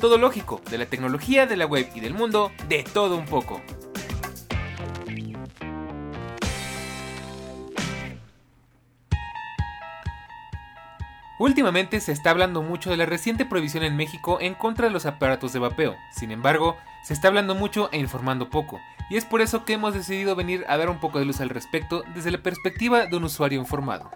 Todo lógico, de la tecnología, de la web y del mundo, de todo un poco. Últimamente se está hablando mucho de la reciente prohibición en México en contra de los aparatos de vapeo. Sin embargo, se está hablando mucho e informando poco, y es por eso que hemos decidido venir a dar un poco de luz al respecto desde la perspectiva de un usuario informado.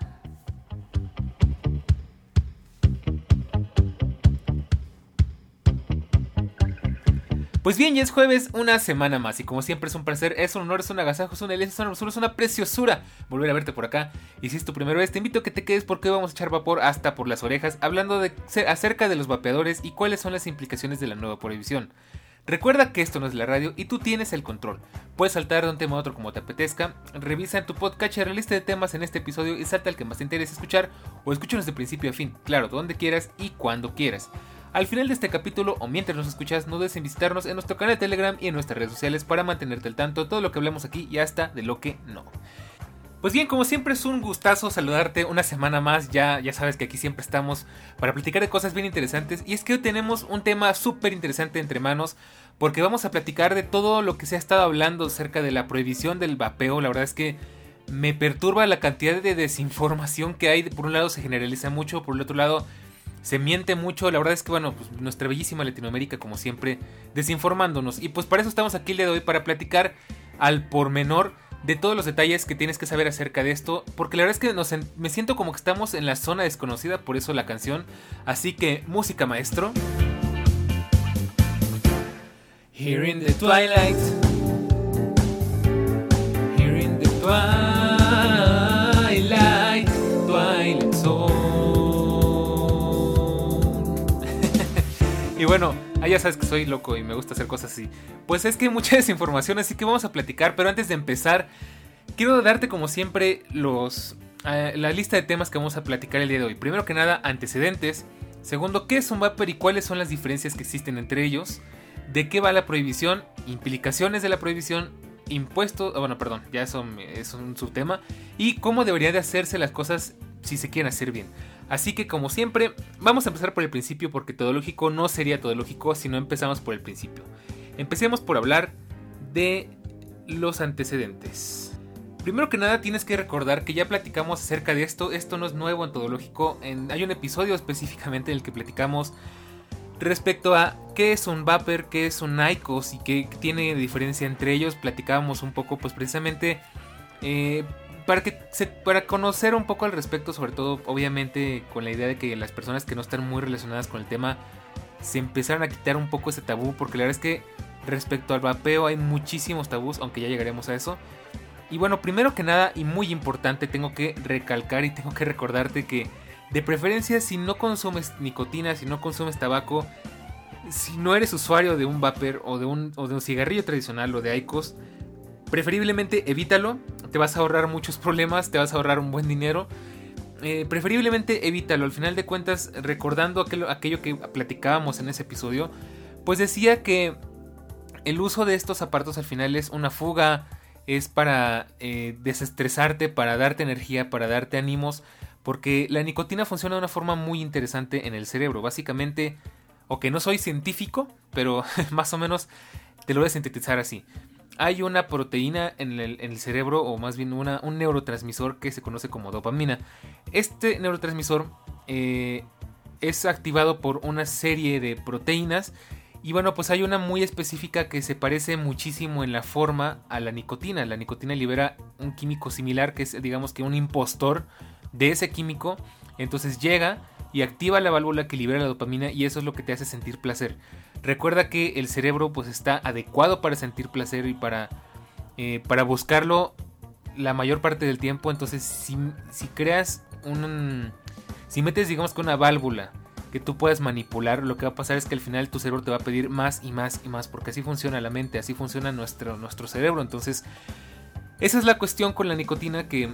Pues bien, ya es jueves, una semana más, y como siempre es un placer, es un honor, es un agasajo, es una una es una preciosura volver a verte por acá. Y si es tu primera vez, te invito a que te quedes porque hoy vamos a echar vapor hasta por las orejas, hablando de, acerca de los vapeadores y cuáles son las implicaciones de la nueva prohibición. Recuerda que esto no es la radio y tú tienes el control. Puedes saltar de un tema a otro como te apetezca. Revisa en tu podcast la lista de temas en este episodio y salta al que más te interese escuchar o escúchanos de principio a fin, claro, donde quieras y cuando quieras. Al final de este capítulo o mientras nos escuchas, no dudes en visitarnos en nuestro canal de Telegram y en nuestras redes sociales para mantenerte al tanto de todo lo que hablamos aquí y hasta de lo que no. Pues bien, como siempre es un gustazo saludarte una semana más, ya, ya sabes que aquí siempre estamos para platicar de cosas bien interesantes. Y es que hoy tenemos un tema súper interesante entre manos porque vamos a platicar de todo lo que se ha estado hablando acerca de la prohibición del vapeo, la verdad es que me perturba la cantidad de desinformación que hay, por un lado se generaliza mucho, por el otro lado se miente mucho. La verdad es que, bueno, pues nuestra bellísima Latinoamérica, como siempre, desinformándonos. Y pues para eso estamos aquí el día de hoy, para platicar al pormenor de todos los detalles que tienes que saber acerca de esto. Porque la verdad es que me siento como que estamos en la zona desconocida, por eso la canción. Así que, música maestro. Here in the twilight. Here in the twilight. Y bueno, ah, ya sabes que soy loco y me gusta hacer cosas así. Pues es que hay mucha desinformación, así que vamos a platicar. Pero antes de empezar, quiero darte como siempre los, eh, la lista de temas que vamos a platicar el día de hoy. Primero que nada, antecedentes. Segundo, ¿qué es un vapor y cuáles son las diferencias que existen entre ellos? ¿De qué va la prohibición? Implicaciones de la prohibición. Impuestos, ah, bueno, perdón, ya eso es un subtema. Y cómo deberían de hacerse las cosas si se quieren hacer bien. Así que como siempre, vamos a empezar por el principio porque todo lógico no sería todo lógico si no empezamos por el principio. Empecemos por hablar de los antecedentes. Primero que nada tienes que recordar que ya platicamos acerca de esto, esto no es nuevo en todo lógico, hay un episodio específicamente en el que platicamos respecto a qué es un vapor, qué es un ICOS y qué tiene diferencia entre ellos, platicábamos un poco pues precisamente eh, para que para conocer un poco al respecto, sobre todo obviamente con la idea de que las personas que no están muy relacionadas con el tema se empezaron a quitar un poco ese tabú, porque la verdad es que respecto al vapeo hay muchísimos tabús, aunque ya llegaremos a eso. Y bueno, primero que nada y muy importante, tengo que recalcar y tengo que recordarte que de preferencia si no consumes nicotina, si no consumes tabaco, si no eres usuario de un vapor o de un, o de un cigarrillo tradicional o de ICOS, preferiblemente evítalo, te vas a ahorrar muchos problemas, te vas a ahorrar un buen dinero. Eh, preferiblemente evítalo, al final de cuentas, recordando aquello, que platicábamos en ese episodio, pues decía que el uso de estos aparatos al final es una fuga, es para eh, desestresarte, para darte energía, para darte ánimos, porque la nicotina funciona de una forma muy interesante en el cerebro. Básicamente, o que no soy científico, pero más o menos te lo voy a sintetizar así hay una proteína en el, cerebro, o más bien una, un neurotransmisor que se conoce como dopamina. Este neurotransmisor eh, es activado por una serie de proteínas. Y bueno, pues hay una muy específica que se parece muchísimo en la forma a la nicotina. La nicotina libera un químico similar que es digamos que un impostor de ese químico. Entonces llega y activa la válvula que libera la dopamina y eso es lo que te hace sentir placer. Recuerda que el cerebro pues está adecuado para sentir placer y para, eh, para buscarlo la mayor parte del tiempo. Entonces si, si creas un... Si metes digamos que una válvula que tú puedas manipular, lo que va a pasar es que al final tu cerebro te va a pedir más y más y más, porque así funciona la mente, así funciona nuestro, nuestro cerebro. Entonces, esa es la cuestión con la nicotina que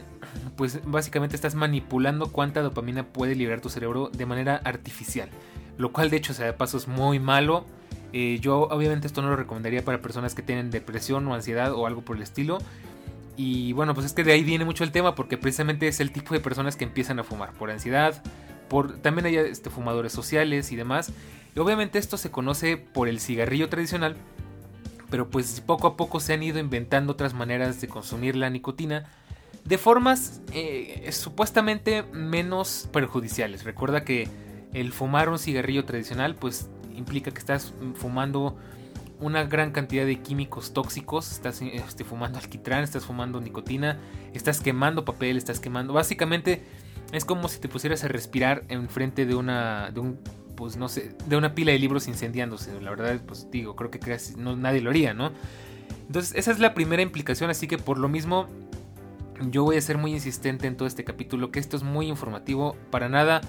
pues básicamente estás manipulando cuánta dopamina puede liberar tu cerebro de manera artificial. Lo cual de hecho, o sea, de paso es muy malo. Eh, yo obviamente esto no lo recomendaría para personas que tienen depresión o ansiedad o algo por el estilo. Y bueno, pues es que de ahí viene mucho el tema porque precisamente es el tipo de personas que empiezan a fumar por ansiedad, por también hay este, fumadores sociales y demás. Y obviamente esto se conoce por el cigarrillo tradicional, pero pues poco a poco se han ido inventando otras maneras de consumir la nicotina de formas eh, supuestamente menos perjudiciales. Recuerda que el fumar un cigarrillo tradicional pues implica que estás fumando una gran cantidad de químicos tóxicos, estás este, fumando alquitrán, estás fumando nicotina, estás quemando papel, estás quemando... Básicamente es como si te pusieras a respirar enfrente de una... De un, pues no sé, de una pila de libros incendiándose. La verdad, pues digo, creo que nadie lo haría, ¿no? Entonces, esa es la primera implicación, así que por lo mismo, yo voy a ser muy insistente en todo este capítulo, que esto es muy informativo, para nada.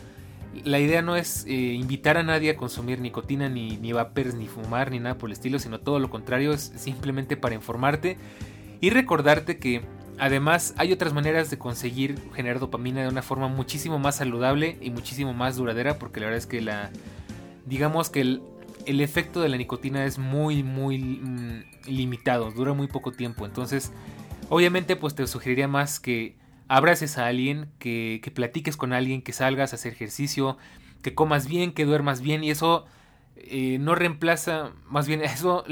La idea no es eh, invitar a nadie a consumir nicotina, ni, ni vapers, ni fumar, ni nada por el estilo, sino todo lo contrario, es simplemente para informarte y recordarte que Además, hay otras maneras de conseguir generar dopamina de una forma muchísimo más saludable y muchísimo más duradera, porque la verdad es que la, digamos que el, el efecto de la nicotina es muy, muy mm, limitado, dura muy poco tiempo. Entonces, obviamente, pues te sugeriría más que abraces a alguien, que, que platiques con alguien, que salgas a hacer ejercicio, que comas bien, que duermas bien, y eso eh, no reemplaza, más bien, eso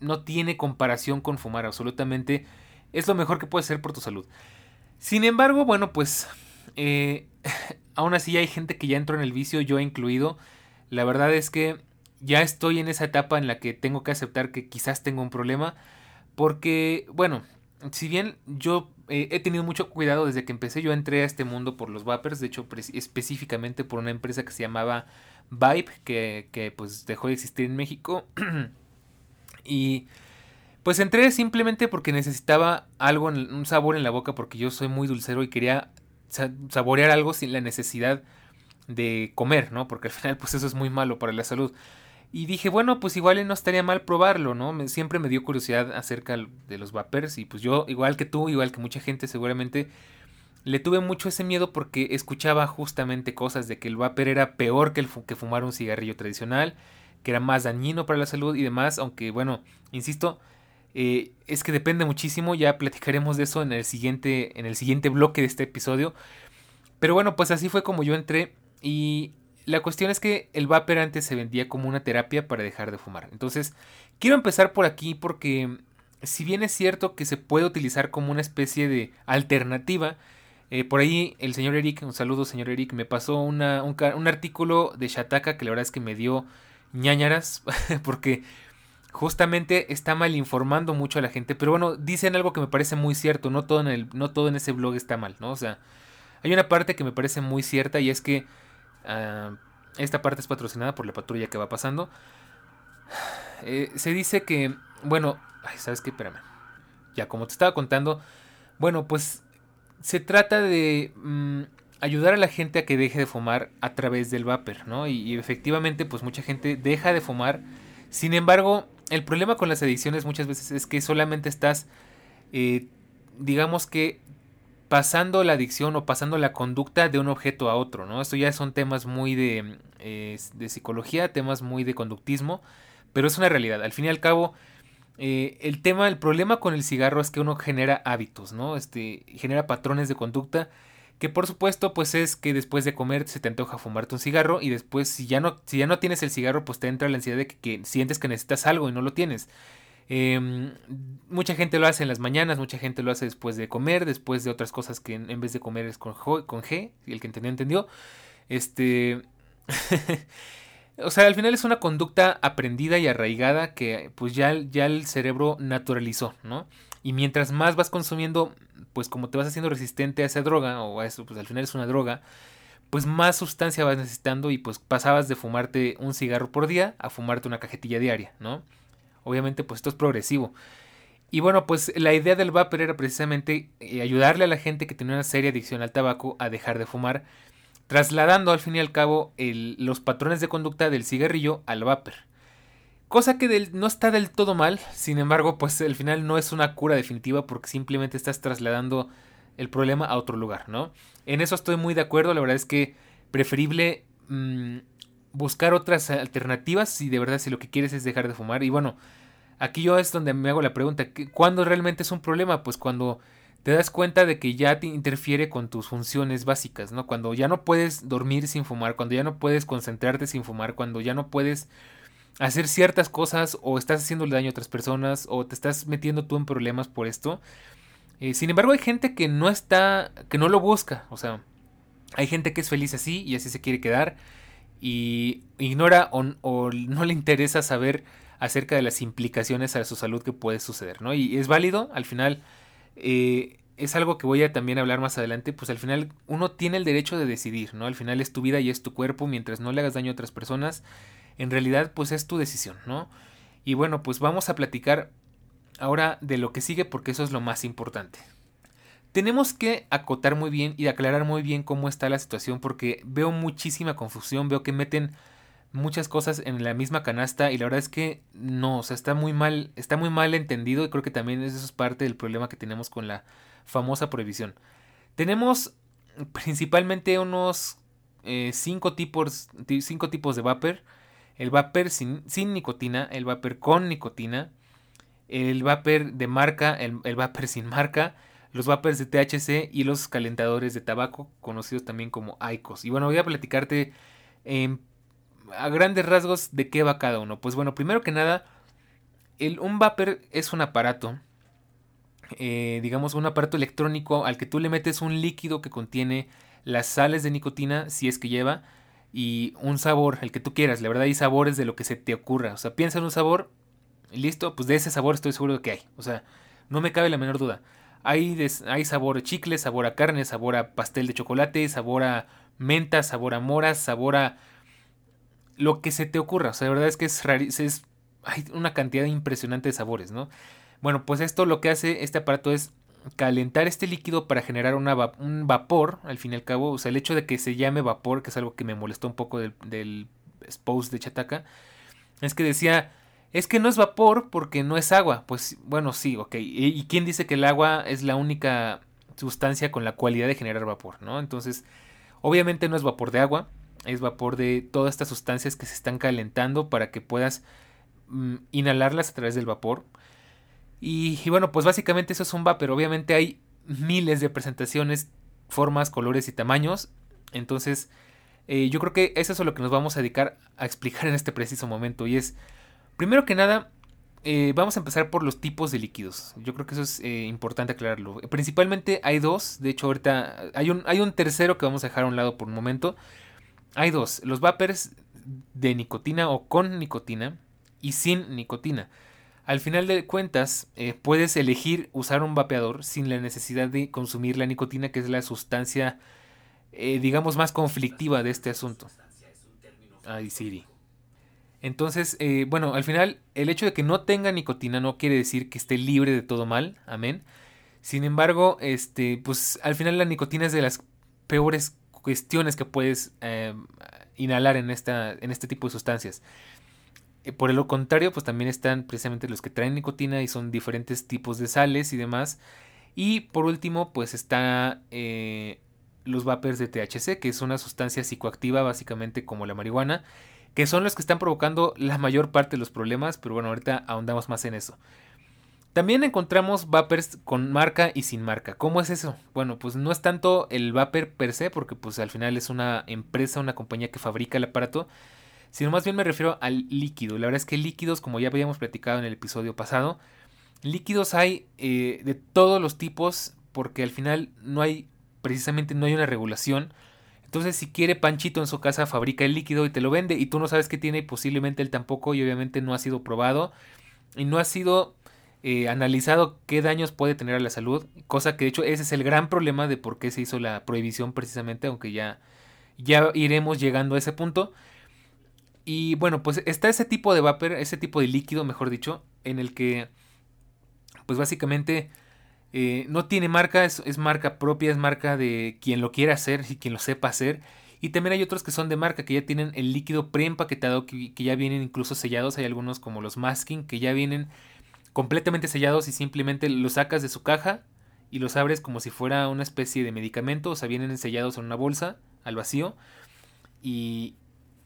no tiene comparación con fumar absolutamente es lo mejor que puedes hacer por tu salud. Sin embargo, bueno, pues eh, aún así hay gente que ya entró en el vicio, yo incluido. La verdad es que ya estoy en esa etapa en la que tengo que aceptar que quizás tengo un problema. Porque, bueno, si bien yo eh, he tenido mucho cuidado desde que empecé, yo entré a este mundo por los vapers, de hecho específicamente por una empresa que se llamaba Vibe, que, que pues dejó de existir en México. y pues entré simplemente porque necesitaba algo, un sabor en la boca, porque yo soy muy dulcero y quería saborear algo sin la necesidad de comer, ¿no? Porque al final, pues eso es muy malo para la salud. Y dije, bueno, pues igual no estaría mal probarlo, ¿no? siempre me dio curiosidad acerca de los vapers y pues yo, igual que tú, igual que mucha gente seguramente, le tuve mucho ese miedo porque escuchaba justamente cosas de que el vapor era peor que, el que fumar un cigarrillo tradicional, que era más dañino para la salud y demás, aunque bueno, insisto, eh, es que depende muchísimo, ya platicaremos de eso en el siguiente, en el siguiente bloque de este episodio. Pero bueno, pues así fue como yo entré y la cuestión es que el vapor antes se vendía como una terapia para dejar de fumar. Entonces, quiero empezar por aquí porque si bien es cierto que se puede utilizar como una especie de alternativa, eh, por ahí el señor Eric, un saludo señor Eric, me pasó un, artículo de Shataka que la verdad es que me dio ñañaras porque justamente está mal informando mucho a la gente. Pero bueno, dicen algo que me parece muy cierto. No todo en, el, no todo en ese blog está mal, ¿no? O sea, hay una parte que me parece muy cierta y es que ah, esta parte es patrocinada por la patrulla que va pasando. Eh, se dice que, bueno, ¿sabes qué? Espérame. Ya, como te estaba contando, bueno, pues se trata de mm, ayudar a la gente a que deje de fumar a través del vapor, ¿no? Y, y efectivamente, pues mucha gente deja de fumar. Sin embargo, el problema con las adicciones muchas veces es que solamente estás, eh, digamos que, pasando la adicción o pasando la conducta de un objeto a otro, ¿no? Esto ya son temas muy de, de psicología, temas muy de conductismo, pero es una realidad. Al fin y al cabo, eh, el tema, el problema con el cigarro es que uno genera hábitos, ¿no? Este, genera patrones de conducta que por supuesto pues es que después de comer se te antoja fumarte un cigarro y después si ya no, si ya no tienes el cigarro pues te entra la ansiedad de que, sientes que necesitas algo y no lo tienes. Em, mucha gente lo hace en las mañanas, mucha gente lo hace después de comer, después de otras cosas que en, vez de comer es con, con G, el que entendió entendió. Este... o sea, al final es una conducta aprendida y arraigada que pues ya, ya el cerebro naturalizó, ¿no? Y mientras más vas consumiendo pues como te vas haciendo resistente a esa droga, o a eso, pues al final es una droga, pues más sustancia vas necesitando y pues pasabas de fumarte un cigarro por día a fumarte una cajetilla diaria, ¿no? Obviamente pues esto es progresivo. Y bueno, pues la idea del vapor era precisamente eh, ayudarle a la gente que tiene una seria adicción al tabaco a dejar de fumar. trasladando al fin y al cabo los patrones de conducta del cigarrillo al vapor. Cosa que no está del todo mal, sin embargo, pues al final no es una cura definitiva porque simplemente estás trasladando el problema a otro lugar, ¿no? En eso estoy muy de acuerdo, la verdad es que preferible mm, buscar otras alternativas si de verdad si lo que quieres es dejar de fumar. Y bueno, aquí yo es donde me hago la pregunta, ¿cuándo realmente es un problema? Pues cuando te das cuenta de que ya te interfiere con tus funciones básicas, ¿no? Cuando ya no puedes dormir sin fumar, cuando ya no puedes concentrarte sin fumar, cuando ya no puedes hacer ciertas cosas o estás haciéndole daño a otras personas o te estás metiendo tú en problemas por esto. Eh, sin embargo, hay gente que no está, que no lo busca, o sea, hay gente que es feliz así y así se quiere quedar y ignora o, no le interesa saber acerca de las implicaciones a su salud que puede suceder, ¿no? Y es válido, al final eh, es algo que voy a también hablar más adelante, pues al final uno tiene el derecho de decidir, ¿no? Al final es tu vida y es tu cuerpo, mientras no le hagas daño a otras personas, en realidad pues es tu decisión, ¿no? Y bueno, pues vamos a platicar ahora de lo que sigue porque eso es lo más importante. Tenemos que acotar muy bien y aclarar muy bien cómo está la situación porque veo muchísima confusión, veo que meten muchas cosas en la misma canasta y la verdad es que no, o sea, está muy mal, está muy mal entendido y creo que también eso es parte del problema que tenemos con la famosa prohibición. Tenemos principalmente unos eh, cinco, tipos, cinco tipos de vapor el vapor sin, nicotina, el vapor con nicotina, el vapor de marca, el, el vapor sin marca, los vapors de THC y los calentadores de tabaco, conocidos también como ICOS. Y bueno, voy a platicarte a grandes rasgos de qué va cada uno. Pues bueno, primero que nada, el, un vapor es un aparato, eh, digamos un aparato electrónico al que tú le metes un líquido que contiene las sales de nicotina, si es que lleva, y un sabor, el que tú quieras. La verdad hay sabores de lo que se te ocurra. O sea, piensa en un sabor, listo, pues de ese sabor estoy seguro de que hay. O sea, no me cabe la menor duda. Hay, hay sabor a chicle, sabor a carne, sabor a pastel de chocolate, sabor a menta, sabor a moras, sabor a lo que se te ocurra. O sea, la verdad es que es, es hay una cantidad impresionante de sabores, ¿no? Bueno, pues esto lo que hace este aparato es calentar este líquido para generar un vapor, al fin y al cabo, o sea, el hecho de que se llame vapor, que es algo que me molestó un poco del, del de Chataca, es que decía, es que no es vapor porque no es agua. Pues bueno, sí, ok. ¿Y, quién dice que el agua es la única sustancia con la cualidad de generar vapor, no? Entonces, obviamente no es vapor de agua, es vapor de todas estas sustancias que se están calentando para que puedas mm, inhalarlas a través del vapor. Y, bueno, pues básicamente eso es un vapor. Obviamente hay miles de presentaciones, formas, colores y tamaños. Entonces, eh, yo creo que eso es lo que nos vamos a dedicar a explicar en este preciso momento. Y es, primero que nada, eh, vamos a empezar por los tipos de líquidos. Yo creo que eso es eh, importante aclararlo. Principalmente hay dos. De hecho, ahorita hay un, hay un tercero que vamos a dejar a un lado por un momento. Hay dos. Los vapers de nicotina o con nicotina y sin nicotina. Al final de cuentas, eh, puedes elegir usar un vapeador sin la necesidad de consumir la nicotina, que es la sustancia, eh, digamos, más conflictiva de este asunto. Ay, Siri. Entonces, eh, bueno, al final, el hecho de que no tenga nicotina no quiere decir que esté libre de todo mal, amén. Sin embargo, este, pues al final la nicotina es de las peores cuestiones que puedes inhalar en, esta, en este tipo de sustancias. Eh, por el contrario, pues también están precisamente los que traen nicotina y son diferentes tipos de sales y demás. Y por último, pues está eh, los vapers de THC, que es una sustancia psicoactiva básicamente como la marihuana, que son los que están provocando la mayor parte de los problemas, pero bueno, ahorita ahondamos más en eso. También encontramos vapers con marca y sin marca. ¿Cómo es eso? Bueno, pues no es tanto el vapor per se, porque pues al final es una empresa, una compañía que fabrica el aparato, sino más bien me refiero al líquido. La verdad es que líquidos, como ya habíamos platicado en el episodio pasado, líquidos hay eh, de todos los tipos porque al final no hay, precisamente no hay una regulación. Entonces si quiere Panchito en su casa fabrica el líquido y te lo vende y tú no sabes qué tiene y posiblemente él tampoco y obviamente no ha sido probado y no ha sido eh, analizado qué daños puede tener a la salud, cosa que de hecho ese es el gran problema de por qué se hizo la prohibición precisamente, aunque ya, ya iremos llegando a ese punto. Y bueno, pues está ese tipo de vapor, ese tipo de líquido, mejor dicho, en el que, pues básicamente eh, no tiene marca, es, marca propia, es marca de quien lo quiera hacer y quien lo sepa hacer. Y también hay otros que son de marca, que ya tienen el líquido preempaquetado, que, que ya vienen incluso sellados. Hay algunos como los masking, que ya vienen completamente sellados y simplemente los sacas de su caja y los abres como si fuera una especie de medicamento. O sea, vienen sellados en una bolsa al vacío. Y,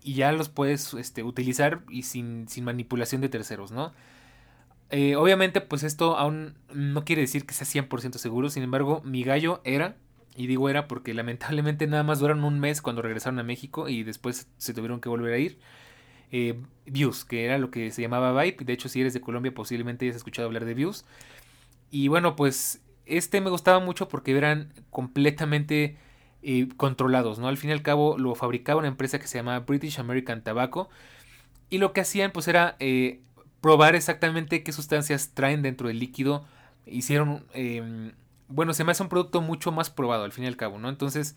y ya los puedes este, utilizar y sin, sin manipulación de terceros, ¿no? Eh, obviamente, pues esto aún no quiere decir que sea 100% seguro. Sin embargo, mi gallo era, y digo era porque lamentablemente nada más duraron un mes cuando regresaron a México y después se tuvieron que volver a ir. Eh, Views, que era lo que se llamaba Vibe. De hecho, si eres de Colombia, posiblemente hayas escuchado hablar de Views. Y bueno, pues este me gustaba mucho porque eran completamente eh, controlados, ¿no? Al fin y al cabo lo fabricaba una empresa que se llamaba British American Tobacco. Y lo que hacían pues era eh, probar exactamente qué sustancias traen dentro del líquido. Hicieron, em, bueno, se me hace un producto mucho más probado al fin y al cabo, ¿no? Entonces,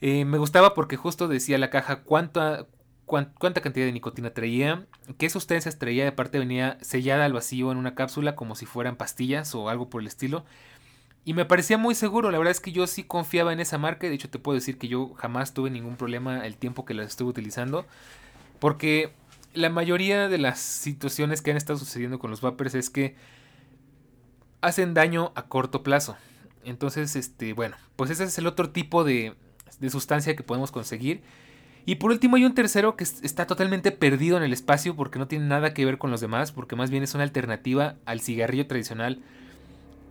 me gustaba porque justo decía la caja cuánta, cuánta cantidad de nicotina traía, qué sustancias traía, y aparte venía sellada al vacío en una cápsula como si fueran pastillas o algo por el estilo. Y me parecía muy seguro, la verdad es que yo sí confiaba en esa marca, de hecho te puedo decir que yo jamás tuve ningún problema el tiempo que la estuve utilizando, porque la mayoría de las situaciones que han estado sucediendo con los vapers es que hacen daño a corto plazo. Entonces, este, bueno, pues ese es el otro tipo de, de sustancia que podemos conseguir. Y por último hay un tercero que está totalmente perdido en el espacio porque no tiene nada que ver con los demás, porque más bien es una alternativa al cigarrillo tradicional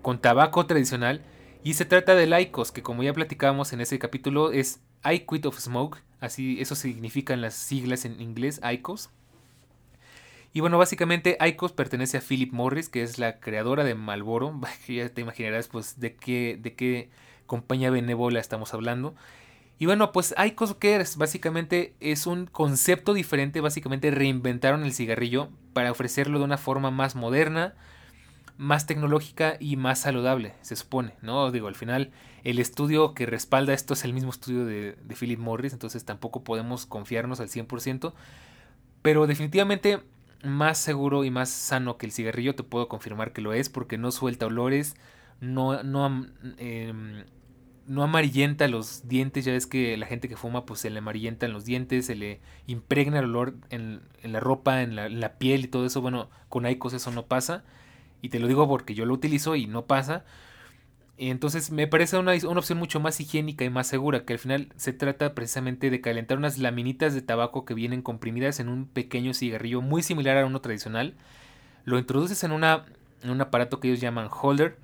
con tabaco tradicional. Y se trata del ICOS, que como ya platicábamos en ese capítulo es I Quit of Smoke, así eso significan las siglas en inglés, ICOS. Y bueno, básicamente ICOS pertenece a Philip Morris, que es la creadora de Marlboro. ya te imaginarás pues de qué, de qué compañía benévola estamos hablando. Y bueno, pues ICOS ¿qué es? Básicamente es un concepto diferente, básicamente reinventaron el cigarrillo para ofrecerlo de una forma más moderna, más tecnológica y más saludable, se supone, ¿no? Digo, al final el estudio que respalda esto es el mismo estudio de, Philip Morris, entonces tampoco podemos confiarnos al 100%, pero definitivamente más seguro y más sano que el cigarrillo te puedo confirmar que lo es porque no suelta olores, no, no, em, no amarillenta los dientes, ya ves que la gente que fuma pues se le amarillentan los dientes, se le impregna el olor en, la ropa, en la, en la, piel y todo eso, bueno, con Aicos eso no pasa y te lo digo porque yo lo utilizo y no pasa. Entonces me parece una, una, opción mucho más higiénica y más segura, que al final se trata precisamente de calentar unas laminitas de tabaco que vienen comprimidas en un pequeño cigarrillo muy similar a uno tradicional. Lo introduces en, una, en un aparato que ellos llaman holder,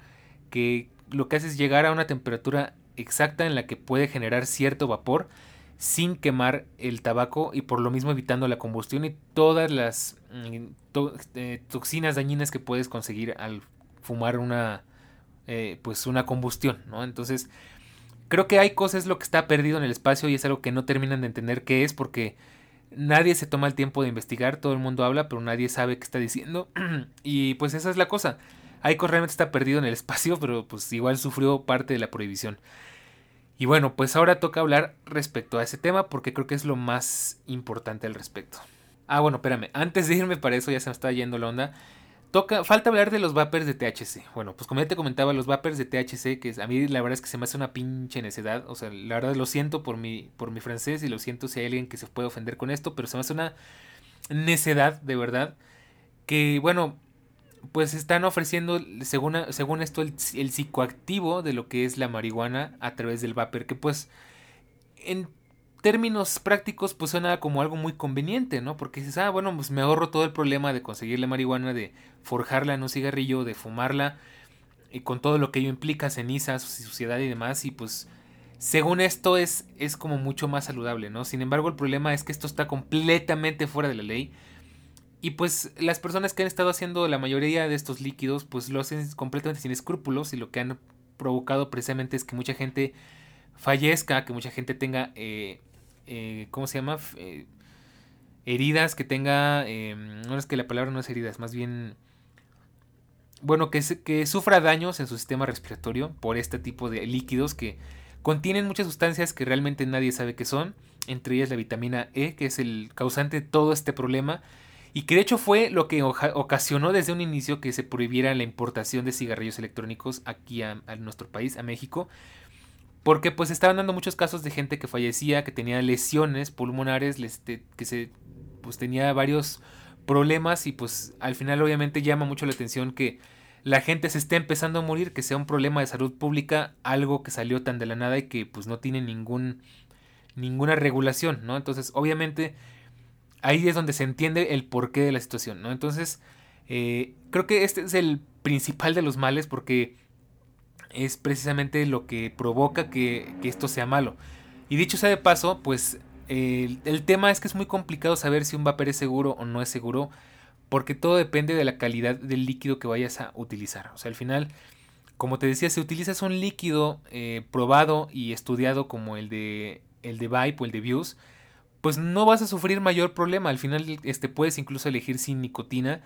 que lo que hace es llegar a una temperatura exacta en la que puede generar cierto vapor sin quemar el tabaco y por lo mismo evitando la combustión y todas las mm, eh, toxinas dañinas que puedes conseguir al fumar una eh, pues una combustión no entonces creo que hay cosas lo que está perdido en el espacio y es algo que no terminan de entender qué es porque nadie se toma el tiempo de investigar todo el mundo habla pero nadie sabe qué está diciendo y pues esa es la cosa Aiko realmente está perdido en el espacio pero pues igual sufrió parte de la prohibición y bueno, pues ahora toca hablar respecto a ese tema porque creo que es lo más importante al respecto. Ah, bueno, espérame, antes de irme para eso ya se me está yendo la onda. Toca, falta hablar de los vapers de THC. Bueno, pues como ya te comentaba, los vapers de THC, que a mí la verdad es que se me hace una pinche necedad. O sea, la verdad lo siento por mi, por mi francés y lo siento si hay alguien que se puede ofender con esto, pero se me hace una necedad, de verdad. Que bueno, pues están ofreciendo, según, según esto, el, psicoactivo de lo que es la marihuana a través del vapor, que pues en términos prácticos pues suena como algo muy conveniente, ¿no? Porque dices, ah, bueno, pues me ahorro todo el problema de conseguir la marihuana, de forjarla en un cigarrillo, de fumarla, y con todo lo que ello implica, cenizas, suciedad y demás, y pues según esto es, es como mucho más saludable, ¿no? Sin embargo, el problema es que esto está completamente fuera de la ley y pues las personas que han estado haciendo la mayoría de estos líquidos, pues lo hacen completamente sin escrúpulos y lo que han provocado precisamente es que mucha gente fallezca, que mucha gente tenga, eh, eh, ¿cómo se llama? Eh, heridas, que tenga, em, no es que la palabra no es heridas, más bien, bueno, que, que sufra daños en su sistema respiratorio por este tipo de líquidos que contienen muchas sustancias que realmente nadie sabe qué son, entre ellas la vitamina E, que es el causante de todo este problema y que de hecho fue lo que ocasionó desde un inicio que se prohibiera la importación de cigarrillos electrónicos aquí a, nuestro país, a México, porque pues estaban dando muchos casos de gente que fallecía, que tenía lesiones pulmonares, que se pues tenía varios problemas y pues al final obviamente llama mucho la atención que la gente se esté empezando a morir, que sea un problema de salud pública, algo que salió tan de la nada y que pues no tiene ningún ninguna regulación, ¿no? Entonces, obviamente ahí es donde se entiende el porqué de la situación, ¿no? Entonces, eh, creo que este es el principal de los males porque es precisamente lo que provoca que, esto sea malo. Y dicho sea de paso, pues el, tema es que es muy complicado saber si un vapor es seguro o no es seguro, porque todo depende de la calidad del líquido que vayas a utilizar. O sea, al final, como te decía, si utilizas un líquido eh, probado y estudiado como el de, el de Vibe o el de Views, pues no vas a sufrir mayor problema. Al final, este, puedes incluso elegir sin nicotina.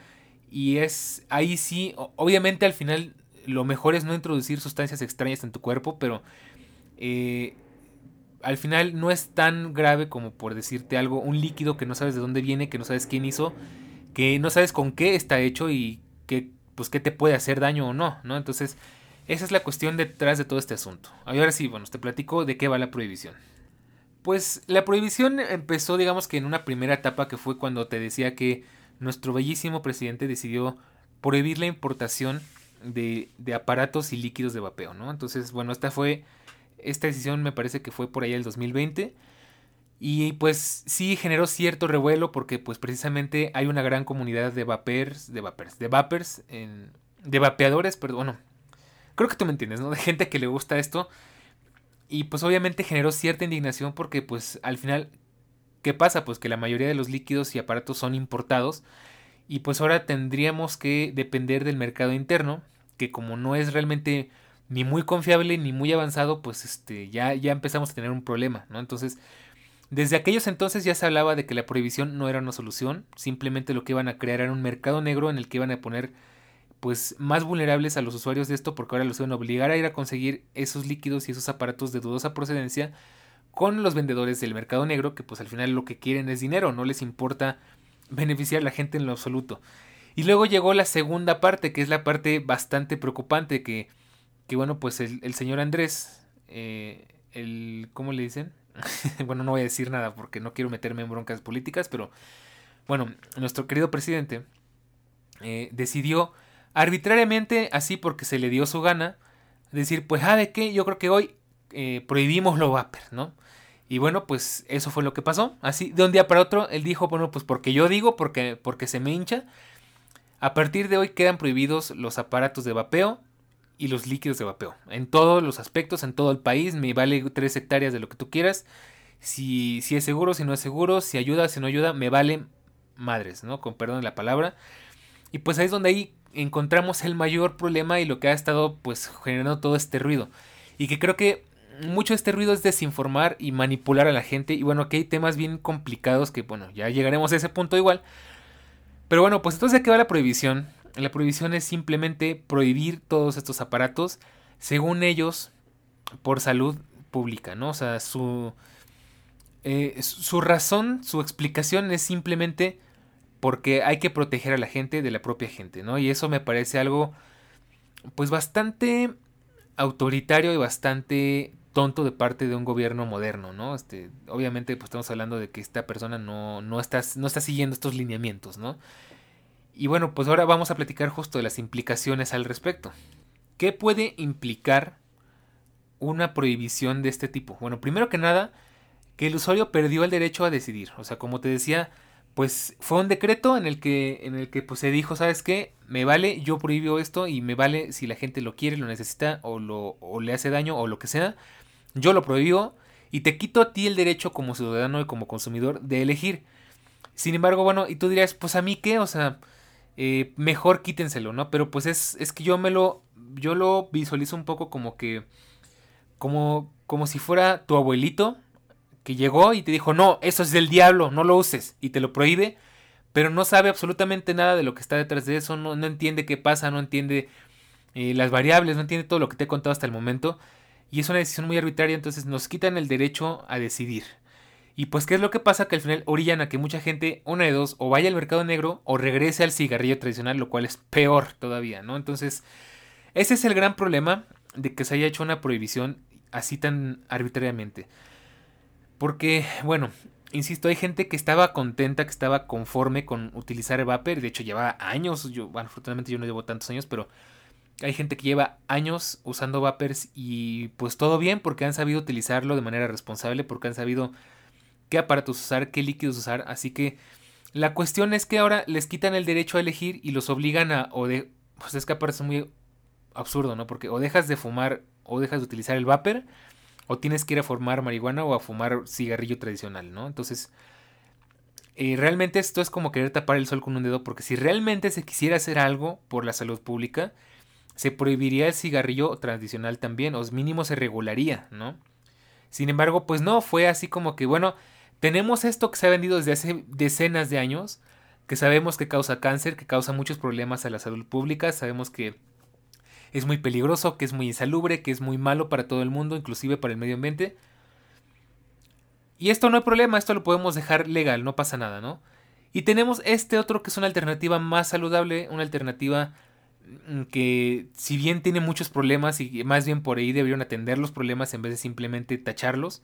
Y es ahí sí, obviamente al final lo mejor es no introducir sustancias extrañas en tu cuerpo, pero eh, al final no es tan grave como por decirte algo, un líquido que no sabes de dónde viene, que no sabes quién hizo, que no sabes con qué está hecho y que pues qué te puede hacer daño o no, ¿no? Entonces, esa es la cuestión detrás de todo este asunto. Ahora sí, bueno, te platico de qué va la prohibición. Pues la prohibición empezó, digamos que en una primera etapa que fue cuando te decía que nuestro bellísimo presidente decidió prohibir la importación de, aparatos y líquidos de vapeo, ¿no? Entonces, bueno, esta fue, esta decisión me parece que fue por ahí el 2020. Y pues sí generó cierto revuelo porque pues precisamente hay una gran comunidad de vapers, de vapers, de vapers, de vapeadores, pero bueno, creo que tú me entiendes, ¿no? De gente que le gusta esto. Y pues obviamente generó cierta indignación porque pues al final, ¿qué pasa? Pues que la mayoría de los líquidos y aparatos son importados y pues ahora tendríamos que depender del mercado interno, que como no es realmente ni muy confiable ni muy avanzado, pues este ya, ya empezamos a tener un problema, ¿no? Entonces, desde aquellos entonces ya se hablaba de que la prohibición no era una solución, simplemente lo que iban a crear era un mercado negro en el que iban a poner pues más vulnerables a los usuarios de esto porque ahora los a obligar a ir a conseguir esos líquidos y esos aparatos de dudosa procedencia con los vendedores del mercado negro que pues al final lo que quieren es dinero, no les importa beneficiar a la gente en lo absoluto. Y luego llegó la segunda parte, que es la parte bastante preocupante, que, que bueno, pues el, señor Andrés, eh, el, ¿cómo le dicen? bueno, no voy a decir nada porque no quiero meterme en broncas políticas, pero bueno, nuestro querido presidente eh, decidió arbitrariamente, así porque se le dio su gana, decir, pues, ¿ah, de qué? Yo creo que hoy eh, prohibimos los vapers, ¿no? Y bueno, pues eso fue lo que pasó. Así, de un día para otro, él dijo, bueno, pues porque yo digo, porque, porque se me hincha. A partir de hoy quedan prohibidos los aparatos de vapeo y los líquidos de vapeo. En todos los aspectos, en todo el país, me vale tres hectáreas de lo que tú quieras. Si, si es seguro, si no es seguro, si ayuda, si no ayuda, me vale madres, ¿no? Con perdón de la palabra. Y pues ahí es donde ahí encontramos el mayor problema y lo que ha estado pues generando todo este ruido. Y que creo que mucho de este ruido es desinformar y manipular a la gente. Y bueno, aquí hay temas bien complicados que, bueno, ya llegaremos a ese punto igual. Pero bueno, pues entonces, ¿de qué va la prohibición? La prohibición es simplemente prohibir todos estos aparatos, según ellos, por salud pública, ¿no? O sea, su, eh, su razón, su explicación es simplemente porque hay que proteger a la gente de la propia gente, ¿no? Y eso me parece algo, pues bastante autoritario y bastante tonto de parte de un gobierno moderno, ¿no? Este, obviamente, pues estamos hablando de que esta persona no, no, está, no está siguiendo estos lineamientos, ¿no? Y bueno, pues ahora vamos a platicar justo de las implicaciones al respecto. ¿Qué puede implicar una prohibición de este tipo? Bueno, primero que nada, que el usuario perdió el derecho a decidir. O sea, como te decía, pues fue un decreto en el que, en el que pues, se dijo, ¿sabes qué? Me vale, yo prohíbo esto y me vale si la gente lo quiere, lo necesita o, lo, o le hace daño o lo que sea yo lo prohíbo y te quito a ti el derecho como ciudadano y como consumidor de elegir. Sin embargo, bueno, y tú dirías, pues a mí qué, o sea, eh, mejor quítenselo, ¿no? Pero pues es, es que yo me lo, yo lo visualizo un poco como que, como, como si fuera tu abuelito que llegó y te dijo, no, eso es del diablo, no lo uses, y te lo prohíbe, pero no sabe absolutamente nada de lo que está detrás de eso, no, no entiende qué pasa, no entiende eh, las variables, no entiende todo lo que te he contado hasta el momento y es una decisión muy arbitraria, entonces nos quitan el derecho a decidir. Y pues, ¿qué es lo que pasa? Que al final orillan a que mucha gente, una de dos, o vaya al mercado negro o regrese al cigarrillo tradicional, lo cual es peor todavía, ¿no? Entonces, ese es el gran problema de que se haya hecho una prohibición así tan arbitrariamente. Porque, bueno, insisto, hay gente que estaba contenta, que estaba conforme con utilizar vapor. De hecho, lleva años. Yo, bueno, afortunadamente yo no llevo tantos años, pero hay gente que lleva años usando vapers y pues todo bien porque han sabido utilizarlo de manera responsable, porque han sabido qué aparatos usar, qué líquidos usar. Así que la cuestión es que ahora les quitan el derecho a elegir y los obligan a, o de, pues es que parece muy absurdo, ¿no? Porque o dejas de fumar o dejas de utilizar el vapor o tienes que ir a fumar marihuana o a fumar cigarrillo tradicional, ¿no? Entonces, eh, realmente esto es como querer tapar el sol con un dedo, porque si realmente se quisiera hacer algo por la salud pública, se prohibiría el cigarrillo tradicional también, o mínimo se regularía, ¿no? Sin embargo, pues no, fue así como que, bueno, tenemos esto que se ha vendido desde hace decenas de años, que sabemos que causa cáncer, que causa muchos problemas a la salud pública, sabemos que es muy peligroso, que es muy insalubre, que es muy malo para todo el mundo, inclusive para el medio ambiente. Y esto no hay problema, esto lo podemos dejar legal, no pasa nada, ¿no? Y tenemos este otro que es una alternativa más saludable, una alternativa mm, que si bien tiene muchos problemas y más bien por ahí deberían atender los problemas en vez de simplemente tacharlos.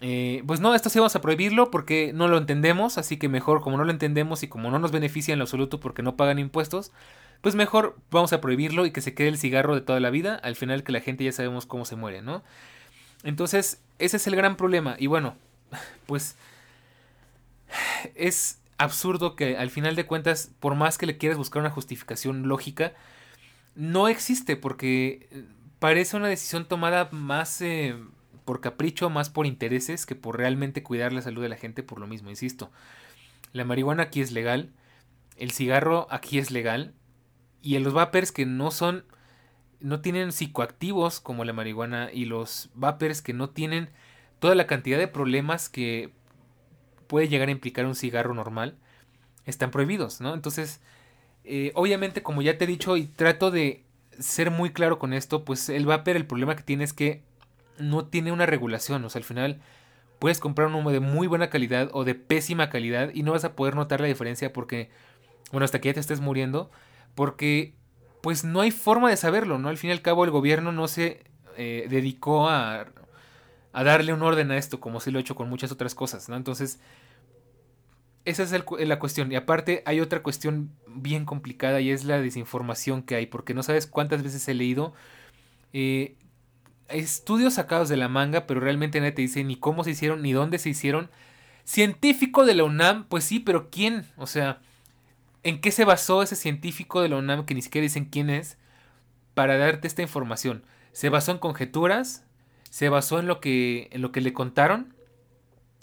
Eh, pues no, esto sí vamos a prohibirlo porque no lo entendemos, así que mejor como no lo entendemos y como no nos beneficia en lo absoluto porque no pagan impuestos, pues mejor vamos a prohibirlo y que se quede el cigarro de toda la vida, al final que la gente ya sabemos cómo se muere, ¿no? Entonces, ese es el gran problema. Y bueno, pues es absurdo que al final de cuentas, por más que le quieras buscar una justificación lógica, no existe porque eh, parece una decisión tomada más eh, por capricho, más por intereses que por realmente cuidar la salud de la gente por lo mismo, insisto. La marihuana aquí es legal, el cigarro aquí es legal, y los vapers que no son, no tienen psicoactivos como la marihuana y los vapers que no tienen toda la cantidad de problemas que puede llegar a implicar un cigarro normal, están prohibidos, ¿no? Entonces, eh, obviamente, como ya te he dicho y trato de ser muy claro con esto, pues el vapor, el problema que tiene es que no tiene una regulación, o sea, al final puedes comprar un humo de muy buena calidad o de pésima calidad y no vas a poder notar la diferencia porque, bueno, hasta que ya te estés muriendo, porque pues no hay forma de saberlo, ¿no? Al fin y al cabo el gobierno no se eh, dedicó a, a, darle un orden a esto, como se lo ha hecho con muchas otras cosas, ¿no? Entonces, esa es la cuestión. Y aparte hay otra cuestión bien complicada y es la desinformación que hay, porque no sabes cuántas veces he leído eh, estudios sacados de la manga, pero realmente nadie te dice ni cómo se hicieron, ni dónde se hicieron. Científico de la UNAM, pues sí, pero ¿quién? O sea... ¿En qué se basó ese científico de la UNAM que ni siquiera dicen quién es para darte esta información? ¿Se basó en conjeturas? ¿Se basó en lo que, en lo que le contaron?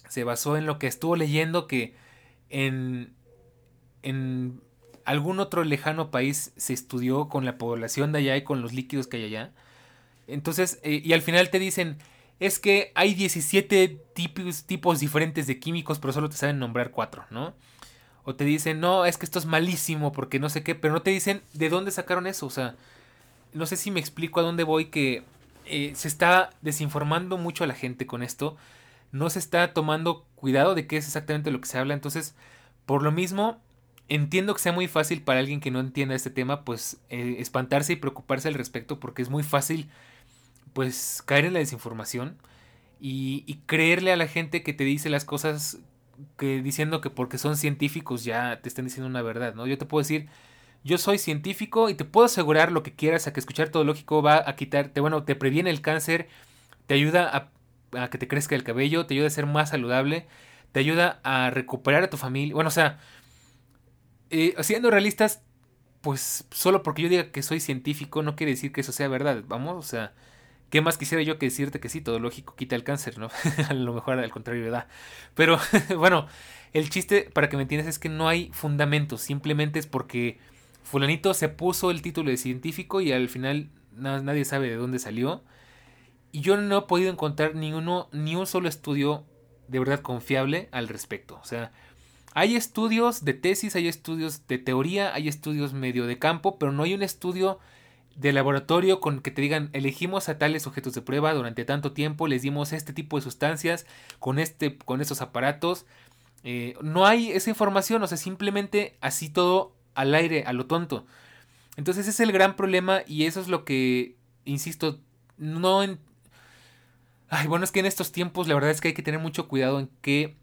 ¿Se basó en lo que estuvo leyendo que en, en algún otro lejano país se estudió con la población de allá y con los líquidos que hay allá? Entonces, eh, y al final te dicen, es que hay 17 tipos, tipos diferentes de químicos, pero solo te saben nombrar 4, ¿no? O te dicen, no, es que esto es malísimo porque no sé qué, pero no te dicen de dónde sacaron eso. O sea, no sé si me explico a dónde voy que eh, se está desinformando mucho a la gente con esto. No se está tomando cuidado de qué es exactamente lo que se habla. Entonces, por lo mismo, entiendo que sea muy fácil para alguien que no entienda este tema, pues eh, espantarse y preocuparse al respecto porque es muy fácil, pues, caer en la desinformación. Y, y, creerle a la gente que te dice las cosas que diciendo que porque son científicos ya te están diciendo una verdad, ¿no? Yo te puedo decir, yo soy científico y te puedo asegurar lo que quieras a que escuchar todo lógico va a quitarte, bueno, te previene el cáncer, te ayuda a, que te crezca el cabello, te ayuda a ser más saludable, te ayuda a recuperar a tu familia, bueno, o sea, eh, siendo realistas, pues solo porque yo diga que soy científico no quiere decir que eso sea verdad, vamos, o sea, ¿Qué más quisiera yo que decirte que sí, todo lógico quita el cáncer, ¿no? a lo mejor al contrario da. Pero bueno, el chiste, para que me entiendas, es que no hay fundamentos. Simplemente es porque fulanito se puso el título de científico y al final nadie sabe de dónde salió. Y yo no he podido encontrar ni, uno, ni un solo estudio de verdad confiable al respecto. O sea, hay estudios de tesis, hay estudios de teoría, hay estudios medio de campo, pero no hay un estudio de laboratorio con que te digan elegimos a tales sujetos de prueba durante tanto tiempo, les dimos este tipo de sustancias con, este, con estos aparatos. Eh, no hay esa información, o sea, simplemente así todo al aire, a lo tonto. Entonces es el gran problema y eso es lo que, insisto, no... Ay, bueno, es que en estos tiempos la verdad es que hay que tener mucho cuidado en qué,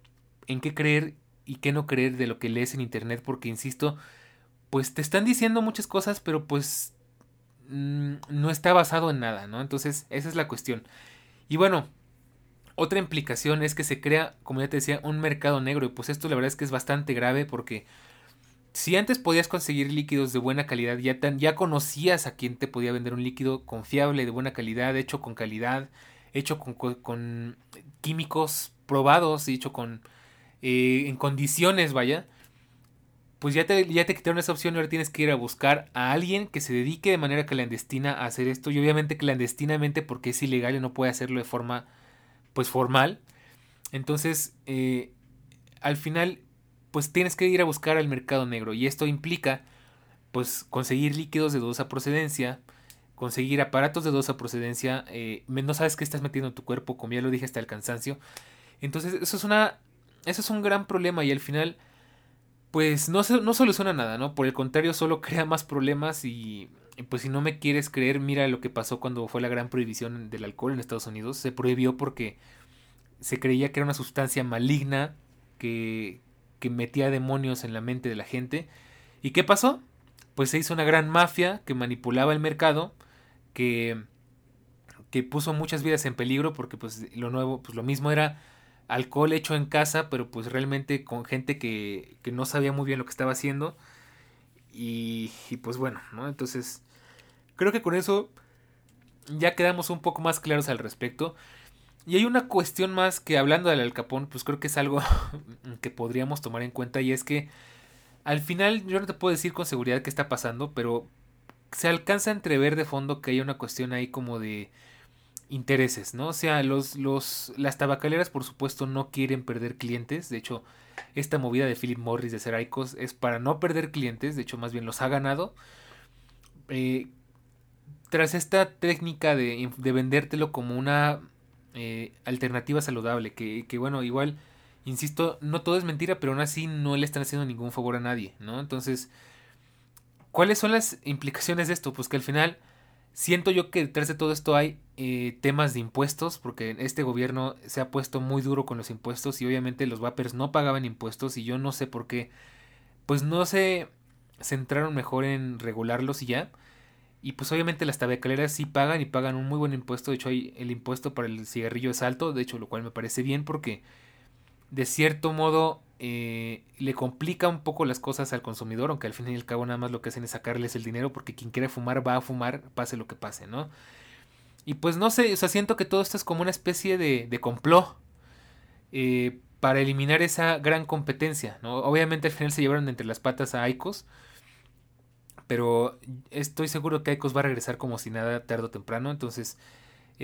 en qué creer y qué no creer de lo que lees en internet, porque insisto, pues te están diciendo muchas cosas, pero pues mm, no está basado en nada, ¿no? Entonces, esa es la cuestión. Y bueno, otra implicación es que se crea, como ya te decía, un mercado negro. Y pues esto la verdad es que es bastante grave porque si antes podías conseguir líquidos de buena calidad, ya, ya conocías a quien te podía vender un líquido confiable, de buena calidad, hecho con calidad, hecho con, químicos probados hecho con eh, en condiciones, vaya. Pues ya te, ya te quitaron esa opción ahora tienes que ir a buscar a alguien que se dedique de manera clandestina a hacer esto. Y obviamente clandestinamente porque es ilegal y no puede hacerlo de forma pues formal. Entonces, eh, al final, pues tienes que ir a buscar al mercado negro. Y esto implica, pues, conseguir líquidos de dudosa procedencia, conseguir aparatos de dudosa procedencia, eh, no sabes qué estás metiendo en tu cuerpo, como ya lo dije hasta el cansancio. Entonces, eso es una, eso es un gran problema y al final, pues, no, no soluciona nada, ¿no? Por el contrario, solo crea más problemas y pues si no me quieres creer, mira lo que pasó cuando fue la gran prohibición del alcohol en Estados Unidos. Se prohibió porque se creía que era una sustancia maligna que, que metía demonios en la mente de la gente. ¿Y qué pasó? Pues se hizo una gran mafia que manipulaba el mercado, que, que puso muchas vidas en peligro porque pues lo nuevo, pues lo mismo era alcohol hecho en casa, pero pues realmente con gente que, que no sabía muy bien lo que estaba haciendo. Y, y, pues bueno, ¿no? Entonces, Creo que con eso ya quedamos un poco más claros al respecto. Y hay una cuestión más que hablando del alcapón, pues creo que es algo que podríamos tomar en cuenta y es que al final yo no te puedo decir con seguridad qué está pasando, pero se alcanza a entrever de fondo que hay una cuestión ahí como de intereses, ¿no? O sea, los, los, las tabacaleras por supuesto no quieren perder clientes, de hecho esta movida de Philip Morris de Ceraicos es para no perder clientes, de hecho más bien los ha ganado. Eh, tras esta técnica de, de vendértelo como una eh, alternativa saludable, que, que, bueno, igual, insisto, no todo es mentira, pero aún así no le están haciendo ningún favor a nadie, ¿no? Entonces, ¿cuáles son las implicaciones de esto? Pues que al final siento yo que detrás de todo esto hay eh, temas de impuestos, porque este gobierno se ha puesto muy duro con los impuestos y obviamente los vapers no pagaban impuestos y yo no sé por qué, pues no se centraron mejor en regularlos y ya. Y pues obviamente las tabacaleras sí pagan y pagan un muy buen impuesto. De hecho, el impuesto para el cigarrillo es alto. De hecho, lo cual me parece bien porque de cierto modo eh, le complica un poco las cosas al consumidor. Aunque al fin y al cabo nada más lo que hacen es sacarles el dinero porque quien quiere fumar va a fumar, pase lo que pase, ¿no? Y pues no sé, o sea, siento que todo esto es como una especie de, de complot eh, para eliminar esa gran competencia, ¿no? Obviamente al final se llevaron entre las patas a Icos pero estoy seguro que Icos va a regresar como si nada tarde o temprano. Entonces,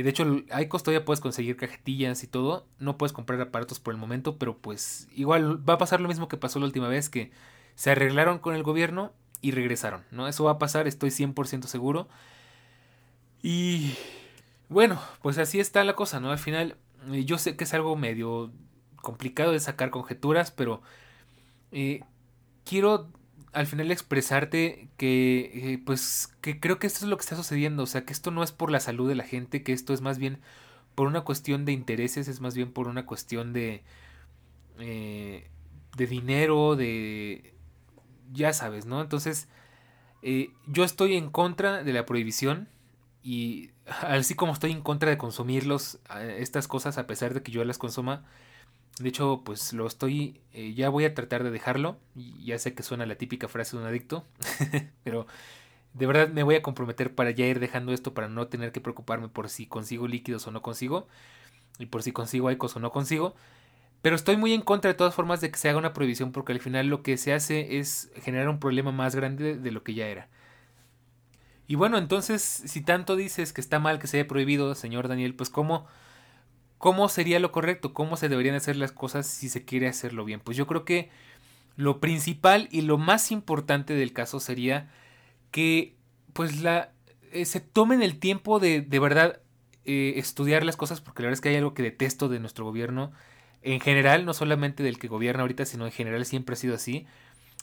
de hecho, Icos todavía puedes conseguir cajetillas y todo. No puedes comprar aparatos por el momento, pero pues igual va a pasar lo mismo que pasó la última vez, que se arreglaron con el gobierno y regresaron, ¿no? Eso va a pasar, estoy 100% seguro. Y bueno, pues así está la cosa, ¿no? Al final, eh, yo sé que es algo medio complicado de sacar conjeturas, pero eh, quiero al final expresarte que eh, pues que creo que esto es lo que está sucediendo, o sea, que esto no es por la salud de la gente, que esto es más bien por una cuestión de intereses, es más bien por una cuestión de eh, de dinero, de ya sabes, ¿no? Entonces eh, yo estoy en contra de la prohibición y así como estoy en contra de consumirlos estas cosas a pesar de que yo las consuma de hecho, pues lo estoy, eh, ya voy a tratar de dejarlo. Ya sé que suena la típica frase de un adicto, pero de verdad me voy a comprometer para ya ir dejando esto para no tener que preocuparme por si consigo líquidos o no consigo. Y por si consigo icos o no consigo. Pero estoy muy en contra de todas formas de que se haga una prohibición porque al final lo que se hace es generar un problema más grande de lo que ya era. Y bueno, entonces, si tanto dices que está mal que se haya prohibido, señor Daniel, pues cómo ¿Cómo sería lo correcto? ¿Cómo se deberían hacer las cosas si se quiere hacerlo bien? Pues yo creo que lo principal y lo más importante del caso sería que pues la eh, se tomen el tiempo de de verdad eh, estudiar las cosas porque la verdad es que hay algo que detesto de nuestro gobierno en general, no solamente del que gobierna ahorita, sino en general siempre ha sido así,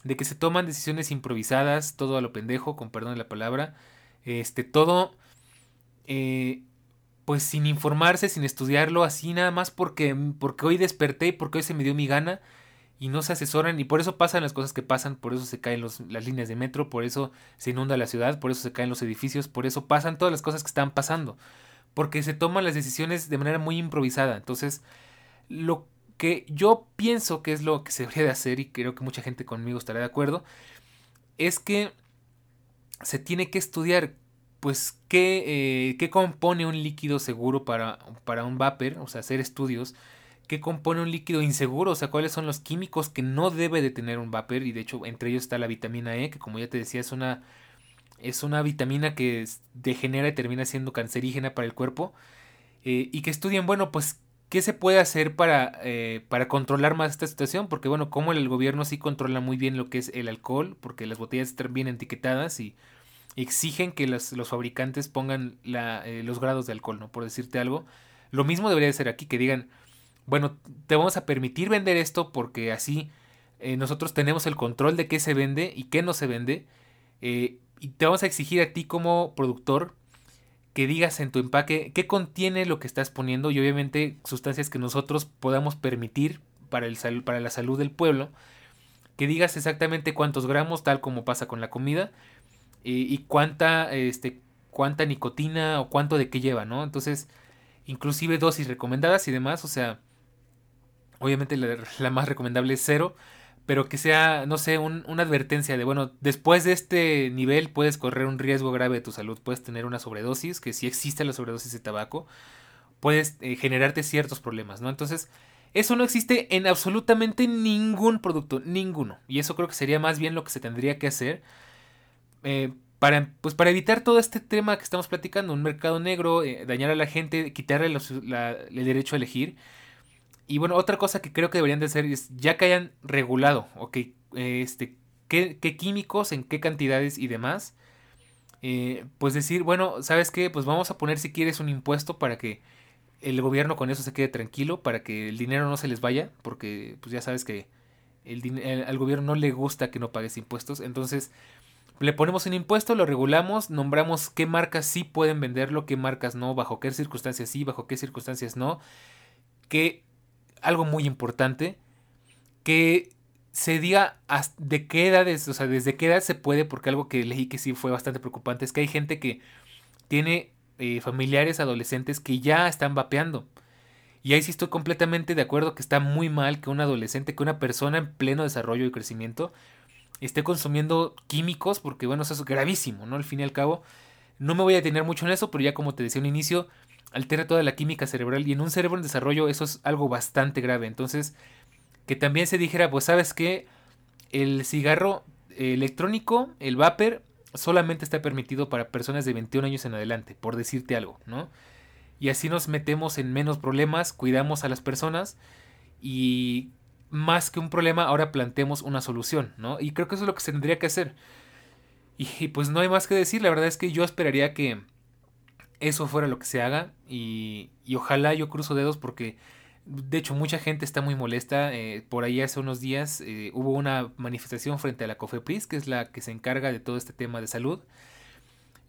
de que se toman decisiones improvisadas, todo a lo pendejo, con perdón de la palabra, este, todo eh, pues sin informarse, sin estudiarlo, así nada más porque, porque hoy desperté y porque hoy se me dio mi gana y no se asesoran y por eso pasan las cosas que pasan, por eso se caen las líneas de metro, por eso se inunda la ciudad, por eso se caen los edificios, por eso pasan todas las cosas que están pasando, porque se toman las decisiones de manera muy improvisada. Entonces, lo que yo pienso que es lo que se debería de hacer y creo que mucha gente conmigo estará de acuerdo, es que se tiene que estudiar pues qué, eh, qué compone un líquido seguro para, para un vapor, o sea, hacer estudios. Qué compone un líquido inseguro, o sea, cuáles son los químicos que no debe de tener un vapor y de hecho entre ellos está la vitamina E, que como ya te decía es una es una vitamina que degenera y termina siendo cancerígena para el cuerpo. Eh, y que estudien, bueno, pues qué se puede hacer para, eh, para controlar más esta situación, porque bueno, como el gobierno sí controla muy bien lo que es el alcohol, porque las botellas están bien etiquetadas y exigen que los, fabricantes pongan eh, los grados de alcohol, ¿no? Por decirte algo. Lo mismo debería de ser aquí, que digan, bueno, te vamos a permitir vender esto porque así eh, nosotros tenemos el control de qué se vende y qué no se vende. Eh, y te vamos a exigir a ti como productor que digas en tu empaque qué contiene lo que estás poniendo y obviamente sustancias que nosotros podamos permitir para, el para la salud del pueblo. Que digas exactamente cuántos gramos, tal como pasa con la comida, y, cuánta, este, cuánta nicotina o cuánto de qué lleva, ¿no? Entonces, inclusive dosis recomendadas y demás, o sea, obviamente la, más recomendable es cero, pero que sea, no sé, una advertencia de, bueno, después de este nivel puedes correr un riesgo grave de tu salud, puedes tener una sobredosis, que si existe la sobredosis de tabaco, puedes eh, generarte ciertos problemas, ¿no? Entonces, eso no existe en absolutamente ningún producto, ninguno. Y eso creo que sería más bien lo que se tendría que hacer eh, para, pues para evitar todo este tema que estamos platicando, un mercado negro, eh, dañar a la gente, quitarle el derecho a elegir y bueno, otra cosa que creo que deberían de hacer es, ya que hayan regulado, ok, este, qué, químicos, en qué cantidades y demás, eh, pues decir, bueno, ¿sabes qué? Pues vamos a poner si quieres un impuesto para que el gobierno con eso se quede tranquilo, para que el dinero no se les vaya, porque pues ya sabes que el, al gobierno no le gusta que no pagues impuestos, entonces le ponemos un impuesto, lo regulamos, nombramos qué marcas sí pueden venderlo, qué marcas no, bajo qué circunstancias sí, bajo qué circunstancias no, que algo muy importante, que se diga de qué edades, o sea, desde qué edad se puede, porque algo que leí que sí fue bastante preocupante es que hay gente que tiene eh, familiares adolescentes que ya están vapeando. Y ahí sí estoy completamente de acuerdo que está muy mal que un adolescente, que una persona en pleno desarrollo y crecimiento esté consumiendo químicos, porque bueno, eso es gravísimo, ¿no? Al fin y al cabo, no me voy a detener mucho en eso, pero ya como te decía un inicio, altera toda la química cerebral y en un cerebro en desarrollo eso es algo bastante grave. Entonces, que también se dijera, pues sabes que el cigarro electrónico, el vapor, solamente está permitido para personas de 21 años en adelante, por decirte algo, ¿no? Y así nos metemos en menos problemas, cuidamos a las personas y más que un problema, ahora planteemos una solución, ¿no? Y creo que eso es lo que se tendría que hacer. Y, pues no hay más que decir, la verdad es que yo esperaría que eso fuera lo que se haga y, y ojalá yo cruzo dedos porque de hecho mucha gente está muy molesta. Eh, por ahí hace unos días eh, hubo una manifestación frente a la COFEPRIS, que es la que se encarga de todo este tema de salud.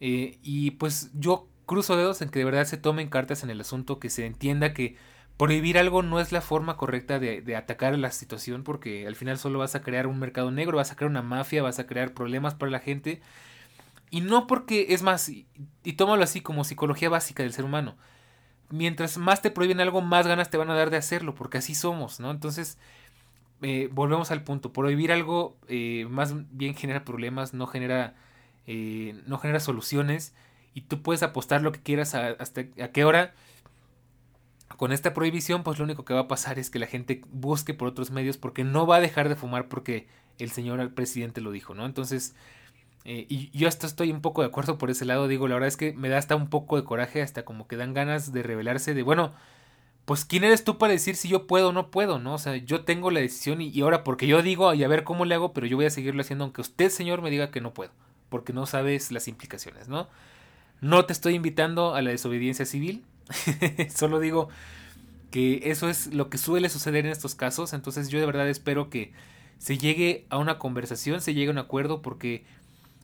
Eh, y pues yo cruzo dedos en que de verdad se tomen cartas en el asunto, que se entienda que prohibir algo no es la forma correcta de, atacar la situación porque al final solo vas a crear un mercado negro, vas a crear una mafia, vas a crear problemas para la gente y no porque, es más, y, tómalo así como psicología básica del ser humano. Mientras más te prohíben algo, más ganas te van a dar de hacerlo, porque así somos, ¿no? Entonces, eh, volvemos al punto. Prohibir algo eh, más bien genera problemas, no genera, eh, no genera soluciones. Y tú puedes apostar lo que quieras hasta a qué hora. Con esta prohibición, pues lo único que va a pasar es que la gente busque por otros medios porque no va a dejar de fumar porque el señor presidente lo dijo, ¿no? Entonces, eh, y yo hasta estoy un poco de acuerdo por ese lado. Digo, la verdad es que me da hasta un poco de coraje, hasta como que dan ganas de revelarse de, bueno, pues quién eres tú para decir si yo puedo o no puedo, ¿no? O sea, yo tengo la decisión y, ahora porque yo digo y a ver cómo le hago, pero yo voy a seguirlo haciendo aunque usted, señor, me diga que no puedo, porque no sabes las implicaciones, ¿no? No te estoy invitando a la desobediencia civil, solo digo que eso es lo que suele suceder en estos casos, entonces yo de verdad espero que se llegue a una conversación, se llegue a un acuerdo, porque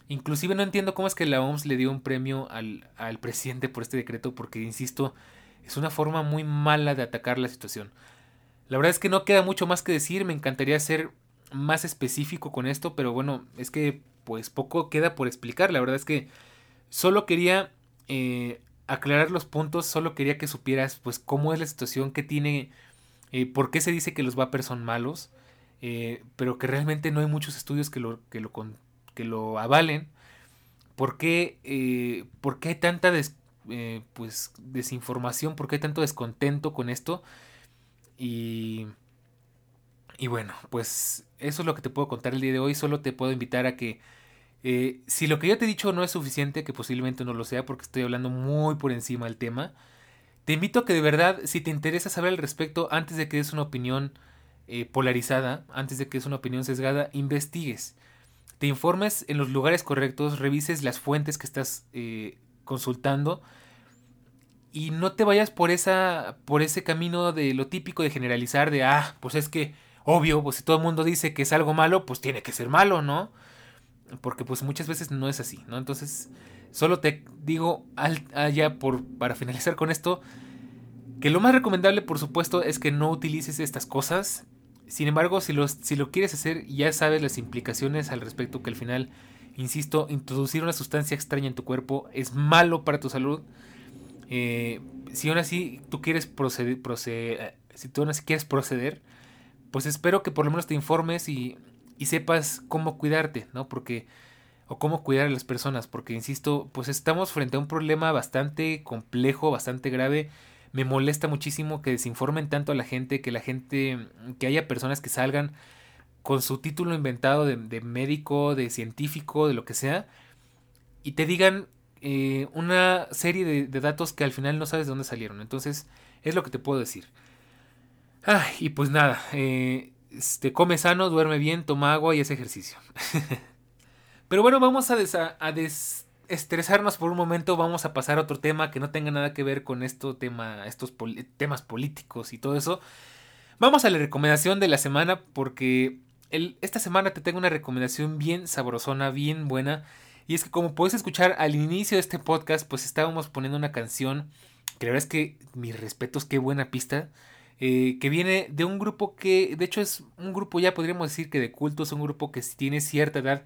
Inclusive no entiendo cómo es que la OMS le dio un premio al, al presidente por este decreto porque, insisto, es una forma muy mala de atacar la situación. La verdad es que no queda mucho más que decir, me encantaría ser más específico con esto, pero bueno, es que pues poco queda por explicar. La verdad es que solo quería eh, aclarar los puntos, solo quería que supieras pues cómo es la situación, qué tiene, eh, por qué se dice que los vapers son malos, eh, pero que realmente no hay muchos estudios que lo, que lo, avalen. ¿Por qué, por qué hay tanta pues, desinformación? ¿Por qué hay tanto descontento con esto? Y y bueno, pues eso es lo que te puedo contar el día de hoy. Solo te puedo invitar a que eh, si lo que yo te he dicho no es suficiente, que posiblemente no lo sea porque estoy hablando muy por encima del tema, te invito a que de verdad, si te interesa saber al respecto, antes de que des una opinión eh, polarizada, antes de que des una opinión sesgada, investigues. Te informes en los lugares correctos, revises las fuentes que estás eh, consultando y no te vayas por esa por ese camino de lo típico de generalizar de ah pues es que obvio, pues si todo el mundo dice que es algo malo, pues tiene que ser malo, ¿no? Porque pues muchas veces no es así, ¿no? Entonces, solo te digo allá por, para finalizar con esto, que lo más recomendable, por supuesto, es que no utilices estas cosas. Sin embargo, si, si lo quieres hacer, ya sabes las implicaciones al respecto, que al final, insisto, introducir una sustancia extraña en tu cuerpo es malo para tu salud. Eh, si aún así tú quieres proceder, proceder si tú aún así quieres proceder, pues espero que por lo menos te informes y, y sepas cómo cuidarte, ¿no? Porque o cómo cuidar a las personas, porque insisto, pues estamos frente a un problema bastante complejo, bastante grave. Me molesta muchísimo que desinformen tanto a la gente, que la gente, que haya personas que salgan con su título inventado de, médico, de científico, de lo que sea, y te digan eh, una serie de, de, datos que al final no sabes de dónde salieron. Entonces, es lo que te puedo decir. Ay, y pues nada, eh, este, come sano, duerme bien, toma agua y hace ejercicio. Pero bueno, vamos a, desestresarnos por un momento, vamos a pasar a otro tema que no tenga nada que ver con esto, tema, estos temas políticos y todo eso. Vamos a la recomendación de la semana porque esta semana te tengo una recomendación bien sabrosona, bien buena. Y es que como puedes escuchar al inicio de este podcast, pues estábamos poniendo una canción que la verdad es que mis respetos, qué buena pista. Eh, que viene de un grupo que, de hecho, es un grupo ya podríamos decir que de culto, es un grupo que tiene cierta edad,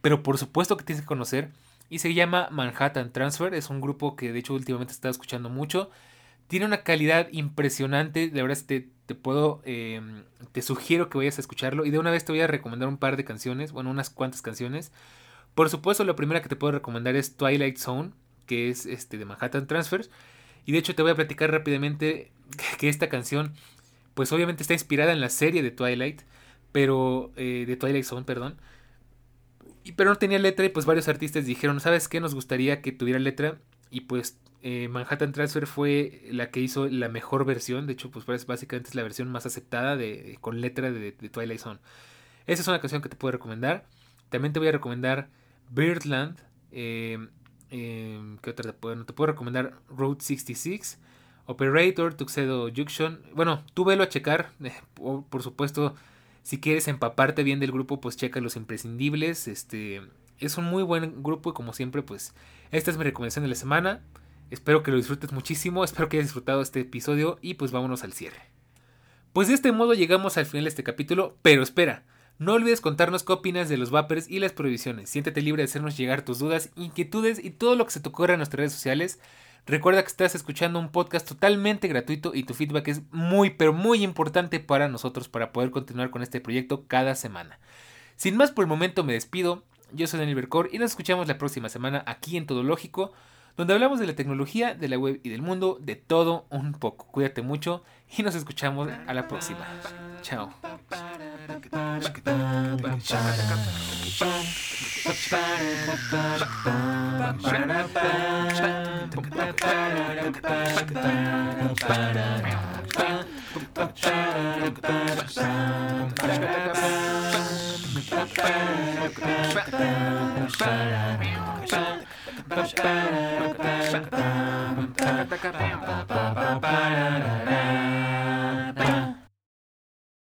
pero por supuesto que tienes que conocer, y se llama Manhattan Transfer, es un grupo que de hecho últimamente está escuchando mucho, tiene una calidad impresionante, de verdad te, te puedo, em, te sugiero que vayas a escucharlo, y de una vez te voy a recomendar un par de canciones, bueno, unas cuantas canciones. Por supuesto, la primera que te puedo recomendar es Twilight Zone, que es este de Manhattan Transfer. Y de hecho te voy a platicar rápidamente que esta canción, pues obviamente está inspirada en la serie de Twilight, pero eh, de Twilight Zone, perdón. Y, pero no tenía letra y pues varios artistas dijeron, ¿sabes qué? Nos gustaría que tuviera letra. Y pues eh, Manhattan Transfer fue la que hizo la mejor versión. De hecho, pues básicamente es la versión más aceptada de, con letra de, Twilight Zone. Esa es una canción que te puedo recomendar. También te voy a recomendar Birdland. Eh, ¿Qué otra te puedo? Te puedo recomendar Road 66. Operator, Tuxedo Junction. Bueno, tú velo a checar. Eh, por supuesto, si quieres empaparte bien del grupo, pues checa los imprescindibles. Este es un muy buen grupo y como siempre, pues esta es mi recomendación de la semana. Espero que lo disfrutes muchísimo, espero que hayas disfrutado este episodio y pues vámonos al cierre. Pues de este modo llegamos al final de este capítulo, pero espera, no olvides contarnos qué opinas de los vapers y las prohibiciones. Siéntete libre de hacernos llegar tus dudas, inquietudes y todo lo que se te ocurra en nuestras redes sociales. Recuerda que estás escuchando un podcast totalmente gratuito y tu feedback es muy pero muy importante para nosotros para poder continuar con este proyecto cada semana. Sin más por el momento me despido, yo soy Daniel Bercor y nos escuchamos la próxima semana aquí en Todo Lógico, donde hablamos de la tecnología, de la web y del mundo, de todo un poco. Cuídate mucho y nos escuchamos a la próxima. Chao. Bye.